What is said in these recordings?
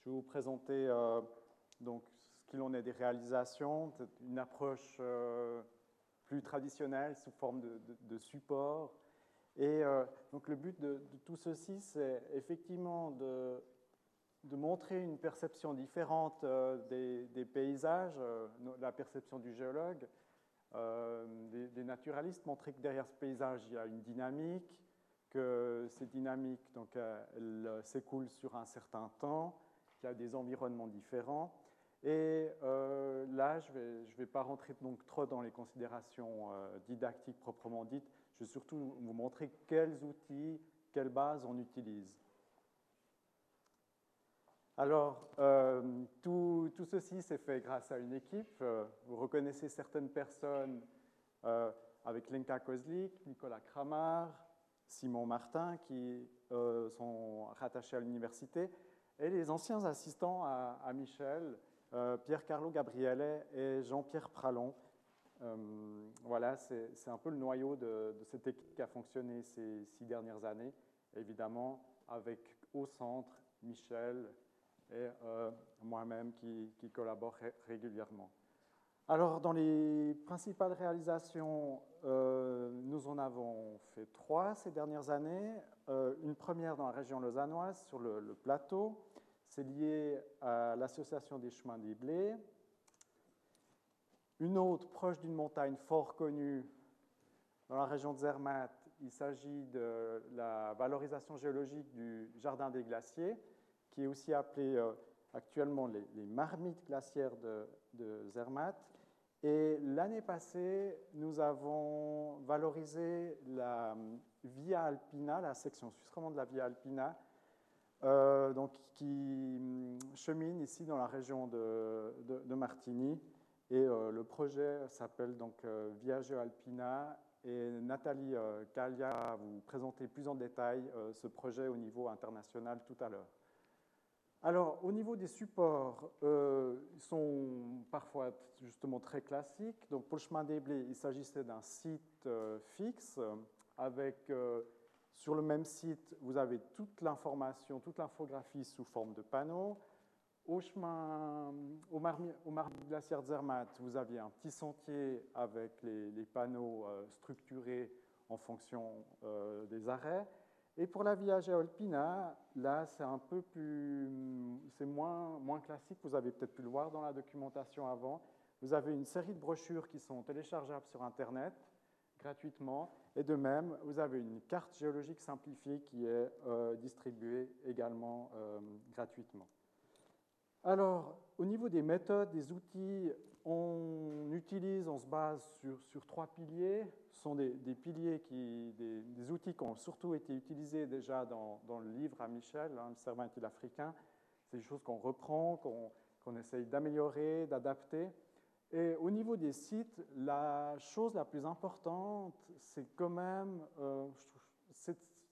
Je vais vous présenter donc, ce qu'il en est des réalisations, une approche plus traditionnelle sous forme de, support. Et donc le but de tout ceci, c'est effectivement de de montrer une perception différente euh, des, paysages, euh, la perception du géologue, euh, des, naturalistes, montrer que derrière ce paysage, il y a une dynamique, que cette dynamique donc, elle, s'écoule sur un certain temps, qu'il y a des environnements différents. Et là, je ne vais, pas rentrer donc trop dans les considérations didactiques proprement dites, je vais surtout vous montrer quels outils, quelles bases on utilise. Alors, euh, tout, ceci s'est fait grâce à une équipe. Euh, vous reconnaissez certaines personnes euh, avec Lenka Kozlik, Nicolas Kramar, Simon Martin, qui sont rattachés à l'université, et les anciens assistants à, Michel, Pierre-Carlo Gabriele et Jean-Pierre Pralon. voilà, c'est un peu le noyau de, cette équipe qui a fonctionné ces six dernières années, évidemment, avec au centre Michel, et euh, moi-même qui, collabore régulièrement. Alors, dans les principales réalisations, euh, nous en avons fait trois ces dernières années. Euh, une première dans la région lausannoise, sur le, plateau. C'est lié à l'association des chemins des blés. Une autre proche d'une montagne fort connue dans la région de Zermatt. Il s'agit de la valorisation géologique du jardin des glaciers qui est aussi appelé euh, actuellement les, marmites glaciaires de, Zermatt. Et l'année passée, nous avons valorisé la euh, Via Alpina, la section suisse romande de la Via Alpina, euh, donc, qui hum, chemine ici dans la région de, de, Martigny. Et le projet s'appelle donc Viaggio Alpina. Et Nathalie Calia va vous présenter plus en détail ce projet au niveau international tout à l'heure. Alors, au niveau des supports, euh, ils sont parfois justement très classiques. Donc, pour le chemin des blés, il s'agissait d'un site euh, fixe avec, euh, sur le même site, vous avez toute l'information, toute l'infographie sous forme de panneaux. Au chemin, au, Mar au glaciaire de Zermatt, vous aviez un petit sentier avec les panneaux structurés en fonction des arrêts. Et pour la Via Alpina, là, c'est un peu plus, c'est moins, moins classique. Vous avez peut-être pu le voir dans la documentation avant. Vous avez une série de brochures qui sont téléchargeables sur Internet gratuitement. Et de même, vous avez une carte géologique simplifiée qui est euh, distribuée également euh, gratuitement. Alors, au niveau des méthodes, des outils, on utilise, on se base sur, trois piliers. Ce sont des, piliers, qui, des, outils qui ont surtout été utilisés déjà dans, le livre à Michel, hein, le Cervantes africain. C'est des choses qu'on reprend, qu'on essaye d'améliorer, d'adapter. Et au niveau des sites, la chose la plus importante, c'est quand même euh,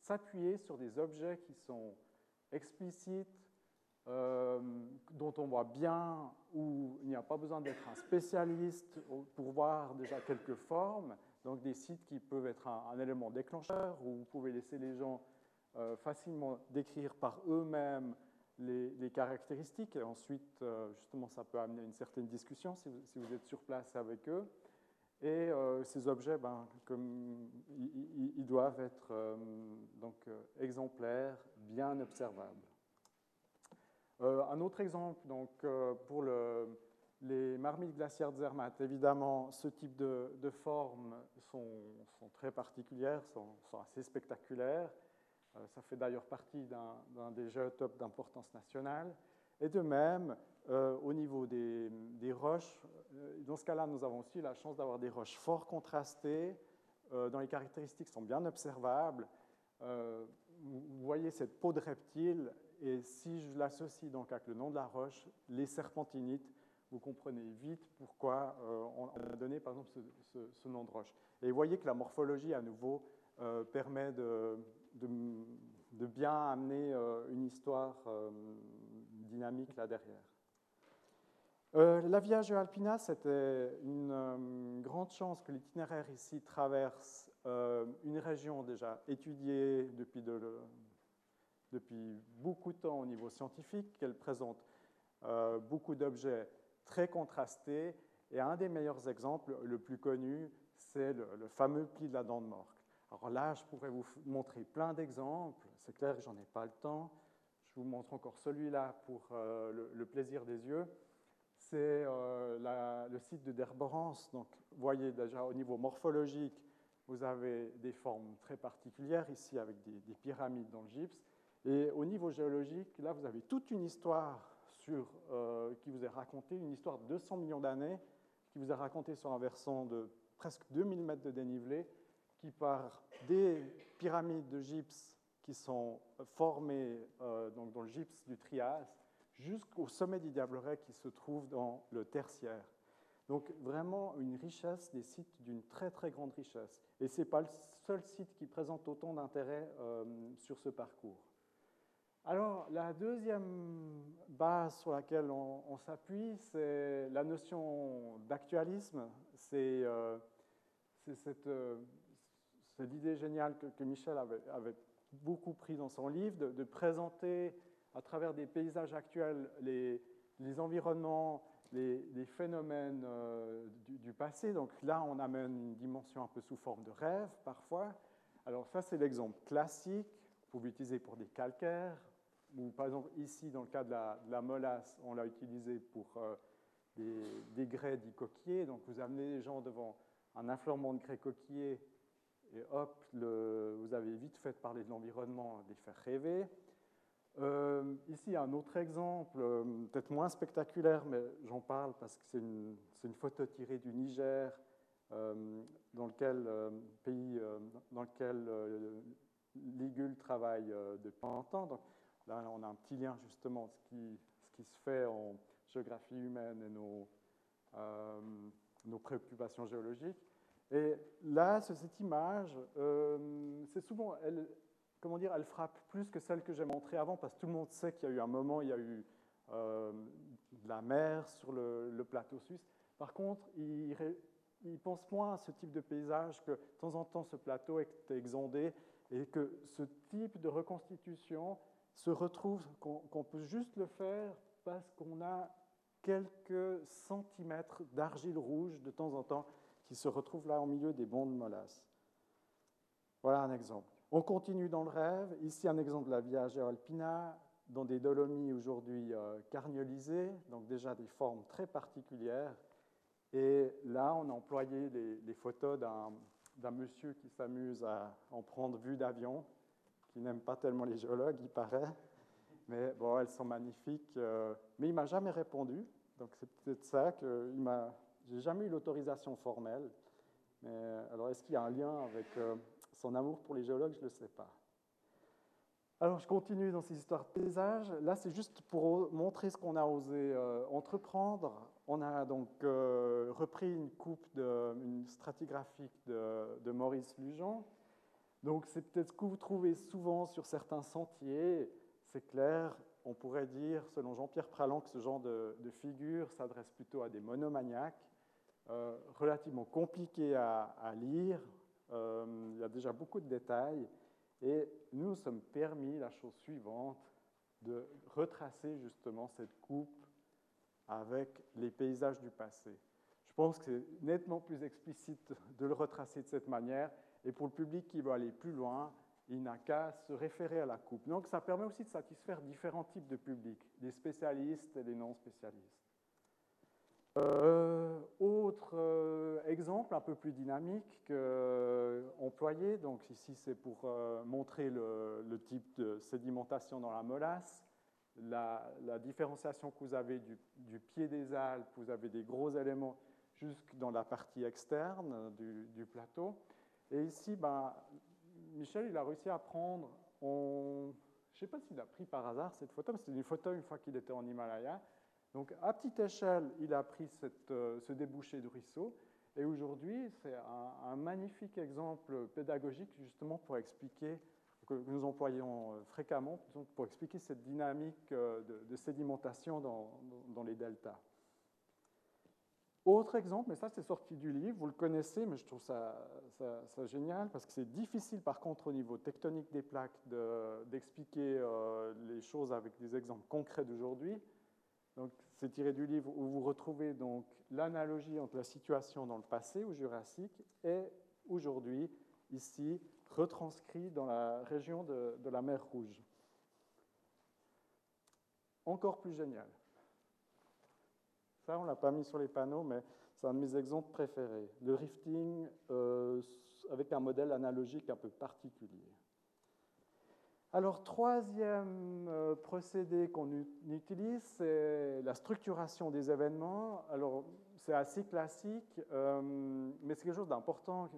s'appuyer sur des objets qui sont explicites, euh, dont on voit bien où il n'y a pas besoin d'être un spécialiste pour voir déjà quelques formes, donc des sites qui peuvent être un, élément déclencheur, où vous pouvez laisser les gens euh, facilement décrire par eux-mêmes les, caractéristiques, et ensuite, euh, justement, ça peut amener une certaine discussion si vous, êtes sur place avec eux. Et ces objets, ben, comme, ils, doivent être donc, exemplaires, bien observables. Euh, un autre exemple, donc, euh, pour les marmites glaciaires de Zermatt, évidemment, ce type de, formes sont, très particulières, sont, assez spectaculaires. Euh, ça fait d'ailleurs partie d'un des géotopes d'importance nationale. Et de même, au niveau des, roches, dans ce cas-là, nous avons aussi la chance d'avoir des roches fort contrastées, dont les caractéristiques sont bien observables. vous voyez cette peau de reptile et si je l'associe donc avec le nom de la roche, les serpentinites, vous comprenez vite pourquoi euh, on a donné par exemple ce, nom de roche. Et vous voyez que la morphologie à nouveau euh, permet de, bien amener euh, une histoire dynamique là derrière. la Viage Alpina, c'était une grande chance que l'itinéraire ici traverse une région déjà étudiée depuis de, depuis beaucoup de temps au niveau scientifique, qu'elle présente euh, beaucoup d'objets très contrastés. Et un des meilleurs exemples, le plus connu, c'est le, fameux pli de la dent de Morque. Alors là, je pourrais vous montrer plein d'exemples. C'est clair que j'en ai pas le temps. Je vous montre encore celui-là pour euh, le, plaisir des yeux. C'est euh, le site de Derborance. Donc, vous voyez déjà au niveau morphologique, vous avez des formes très particulières ici avec des pyramides dans le gypse. Et au niveau géologique, là, vous avez toute une histoire euh, qui vous est raconté, une histoire de 200 millions d'années, qui vous est racontée sur un versant de presque 2000 mètres de dénivelé, qui part des pyramides de gypse qui sont formées euh, donc dans le gypse du Trias, jusqu'au sommet du Diableret qui se trouve dans le tertiaire. Donc vraiment une richesse, des sites d'une très très grande richesse. Et ce n'est pas le seul site qui présente autant d'intérêt euh, sur ce parcours. Alors, la deuxième base sur laquelle on, s'appuie, c'est la notion d'actualisme. C'est euh, euh, l'idée géniale que, Michel avait, beaucoup pris dans son livre, de, présenter à travers des paysages actuels les, environnements, les, phénomènes euh, du, du, passé. Donc là, on amène une dimension un peu sous forme de rêve parfois. Alors ça, c'est l'exemple classique. Vous pouvez l'utiliser pour des calcaires, par exemple, ici, dans le cas de la, molasse, on l'a utilisé pour euh, des, grès dits coquillers. Donc, vous amenez les gens devant un affleurement de grès coquillers et hop, vous avez vite fait parler de l'environnement, de les faire rêver. Euh, ici, un autre exemple, euh, peut-être moins spectaculaire, mais j'en parle parce que c'est une, photo tirée du Niger, dans lequel pays dans lequel Ligul travaille depuis longtemps. Donc, Là, on a un petit lien justement ce qui, ce qui se fait en géographie humaine et nos, euh, préoccupations géologiques. Et là, cette image, euh, c'est souvent, elle, comment dire, elle frappe plus que celle que j'ai montrée avant, parce que tout le monde sait qu'il y a eu un moment, il y a eu euh, de la mer sur le, plateau suisse. Par contre, il, il, pense moins à ce type de paysage que de temps en temps ce plateau est exondé et que ce type de reconstitution se retrouve qu'on peut juste le faire parce qu'on a quelques centimètres d'argile rouge de temps en temps qui se retrouvent là au milieu des bancs de molasse. Voilà un exemple. On continue dans le rêve. Ici, un exemple de la Via Alpina, dans des dolomies aujourd'hui euh, carniolisées, donc déjà des formes très particulières. Et là, on a employé les, les photos d'un monsieur qui s'amuse à en prendre vue d'avion qui n'aime pas tellement les géologues, il paraît. Mais bon, elles sont magnifiques. Euh, mais il m'a jamais répondu. Donc c'est peut-être ça que il m'a. J'ai jamais eu l'autorisation formelle. Mais alors, est-ce qu'il y a un lien avec euh, son amour pour les géologues? Je ne le sais pas. Alors, je continue dans ces histoires de paysage. Là, c'est juste pour montrer ce qu'on a osé euh, entreprendre. On a donc repris une coupe de, une stratigraphique de, de Maurice Lujan, donc c'est peut-être ce que vous trouvez souvent sur certains sentiers. C'est clair, on pourrait dire, selon Jean-Pierre Pralan, que ce genre de, figure s'adresse plutôt à des monomaniaques, euh, relativement compliqués à, lire. Euh, il y a déjà beaucoup de détails. Et nous nous sommes permis la chose suivante, de retracer justement cette coupe avec les paysages du passé. Je pense que c'est nettement plus explicite de le retracer de cette manière et pour le public qui veut aller plus loin, il n'a qu'à se référer à la coupe. Donc ça permet aussi de satisfaire différents types de publics, des spécialistes et des non spécialistes. Euh, autre euh, exemple un peu plus dynamique que, euh, employé, donc ici c'est pour montrer le, type de sédimentation dans la molasse, la, différenciation que vous avez du, pied des Alpes, vous avez des gros éléments jusque dans la partie externe du plateau. Et ici, ben, Michel, il a réussi à prendre, je ne sais pas s'il a pris par hasard cette photo, mais c'était une photo une fois qu'il était en Himalaya. Donc, à petite échelle, il a pris euh, ce débouché de ruisseau. Et aujourd'hui, c'est un, magnifique exemple pédagogique justement pour expliquer, que nous employons euh, fréquemment, pour expliquer cette dynamique euh, de, sédimentation dans, dans les deltas. Autre exemple, mais ça c'est sorti du livre, vous le connaissez, mais je trouve ça, génial parce que c'est difficile par contre au niveau tectonique des plaques d'expliquer euh, les choses avec des exemples concrets d'aujourd'hui. Donc c'est tiré du livre où vous retrouvez donc l'analogie entre la situation dans le passé au Jurassique et aujourd'hui, ici, retranscrit dans la région de la mer Rouge. Encore plus génial. On ne l'a pas mis sur les panneaux, mais c'est un de mes exemples préférés. Le rifting euh, avec un modèle analogique un peu particulier. Alors, troisième euh, procédé qu'on utilise, c'est la structuration des événements. Alors, c'est assez classique, euh, mais c'est quelque chose d'important.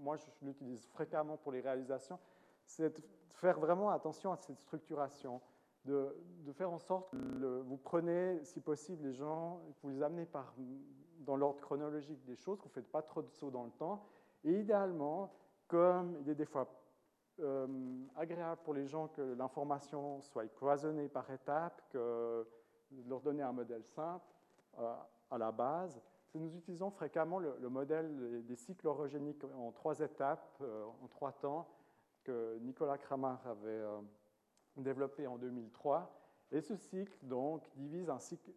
Moi, je l'utilise fréquemment pour les réalisations. C'est de faire vraiment attention à cette structuration de, faire en sorte que vous prenez, si possible, les gens, vous les amenez dans l'ordre chronologique des choses, que vous ne faites pas trop de sauts dans le temps. Et idéalement, comme il est des fois euh, agréable pour les gens que l'information soit cloisonnée par étapes, que de leur donner un modèle simple euh, à la base, nous utilisons fréquemment le, modèle des cycles orogéniques en trois étapes, euh, en trois temps, que Nicolas Kramar avait développé en 2003. Et ce cycle, donc, divise,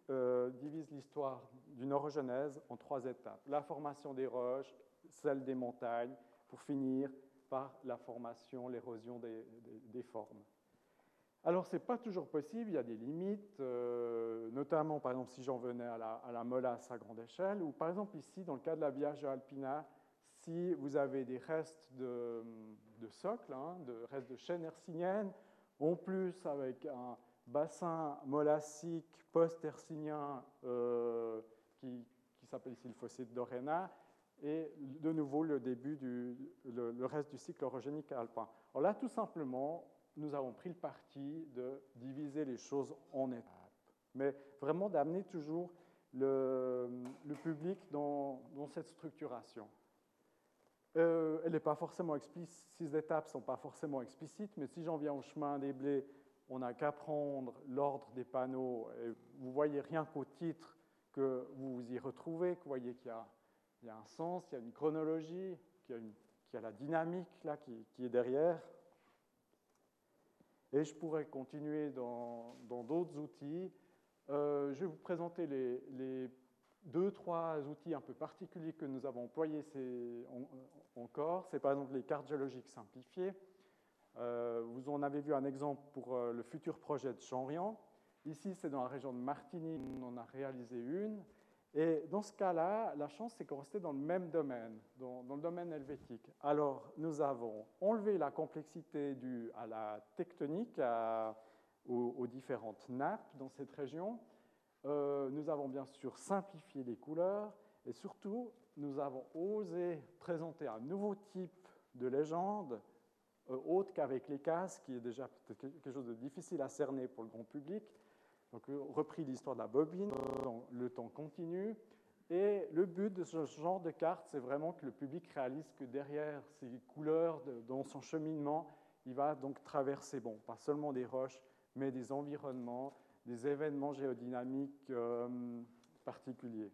euh, divise l'histoire d'une orogenèse en trois étapes. La formation des roches, celle des montagnes, pour finir par la formation, l'érosion des, formes. Alors, ce n'est pas toujours possible, il y a des limites, euh, notamment, par exemple, si j'en venais à la, à la, molasse à grande échelle, ou par exemple ici, dans le cas de la Viage alpina, si vous avez des restes de, de socle, hein, de restes de chaînes hercyniennes, en plus avec un bassin molassique post-hercynien euh, qui, s'appelle ici le fossé de Dorena, et de nouveau le début du le, reste du cycle orogénique alpin. Alors là, tout simplement, nous avons pris le parti de diviser les choses en étapes, mais vraiment d'amener toujours le, public dans, dans cette structuration. Euh, elle n'est pas forcément explicite, ces étapes ne sont pas forcément explicites, mais si j'en viens au chemin des blés, on n'a qu'à prendre l'ordre des panneaux. Et vous voyez rien qu'au titre que vous vous y retrouvez, que vous voyez qu'il y, a un sens, il y a une chronologie, qu'il y, a, la dynamique là, qui, est derrière. Et je pourrais continuer dans d'autres outils. Euh, je vais vous présenter les, les deux, trois outils un peu particuliers que nous avons employés encore. C'est par exemple les cartes géologiques simplifiées. Euh, vous en avez vu un exemple pour euh, le futur projet de Chanrian. Ici, c'est dans la région de Martigny, on en a réalisé une. Et dans ce cas-là, la chance, c'est qu'on restait dans le même domaine, dans, le domaine helvétique. Alors, nous avons enlevé la complexité due à la tectonique, aux, différentes nappes dans cette région, euh, nous avons bien sûr simplifié les couleurs et surtout, nous avons osé présenter un nouveau type de légende, euh, autre qu'avec les cases, qui est déjà quelque chose de difficile à cerner pour le grand public. Donc, euh, repris l'histoire de la bobine, le temps continue. Et le but de ce genre de carte, c'est vraiment que le public réalise que derrière ces couleurs, dans son cheminement, il va donc traverser, bon, pas seulement des roches, mais des environnements, des événements géodynamiques euh, particuliers.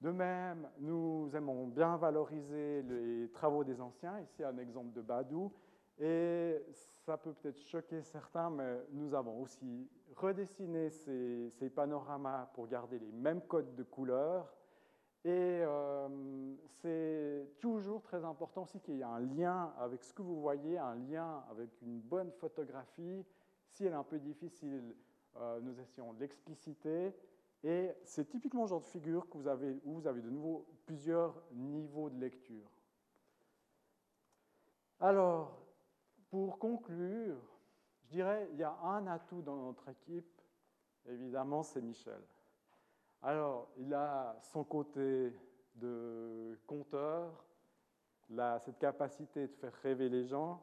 De même, nous aimons bien valoriser les travaux des anciens. Ici, un exemple de Badou. Et ça peut peut-être choquer certains, mais nous avons aussi redessiné ces, panoramas pour garder les mêmes codes de couleurs. Et euh, c'est toujours très important aussi qu'il y ait un lien avec ce que vous voyez, un lien avec une bonne photographie, si elle est un peu difficile, euh, nous essayons de l'expliciter. Et c'est typiquement le genre de figure que vous avez, où vous avez de nouveau plusieurs niveaux de lecture. Alors, pour conclure, je dirais il y a un atout dans notre équipe, évidemment, c'est Michel. Alors, il a son côté de conteur, cette capacité de faire rêver les gens,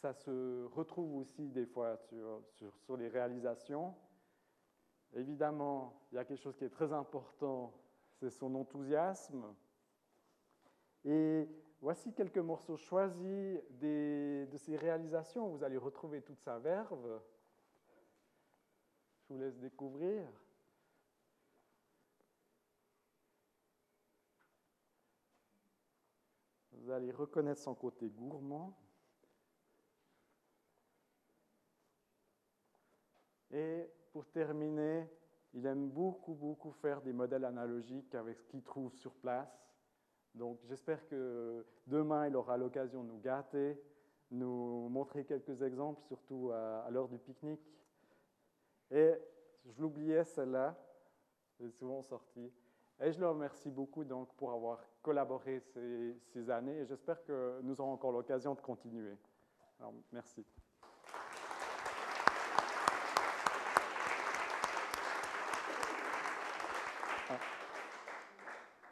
ça se retrouve aussi des fois sur, les réalisations. Évidemment, il y a quelque chose qui est très important, c'est son enthousiasme. Et voici quelques morceaux choisis de ses réalisations. Vous allez retrouver toute sa verve. Je vous laisse découvrir. Vous allez reconnaître son côté gourmand. Et pour terminer, il aime beaucoup, beaucoup faire des modèles analogiques avec ce qu'il trouve sur place. Donc j'espère que demain, il aura l'occasion de nous gâter, nous montrer quelques exemples, surtout à, l'heure du pique-nique. Et je l'oubliais, celle-là, c'est souvent sorti. Et je le remercie beaucoup donc, pour avoir collaboré ces, ces années et j'espère que nous aurons encore l'occasion de continuer. Alors, merci.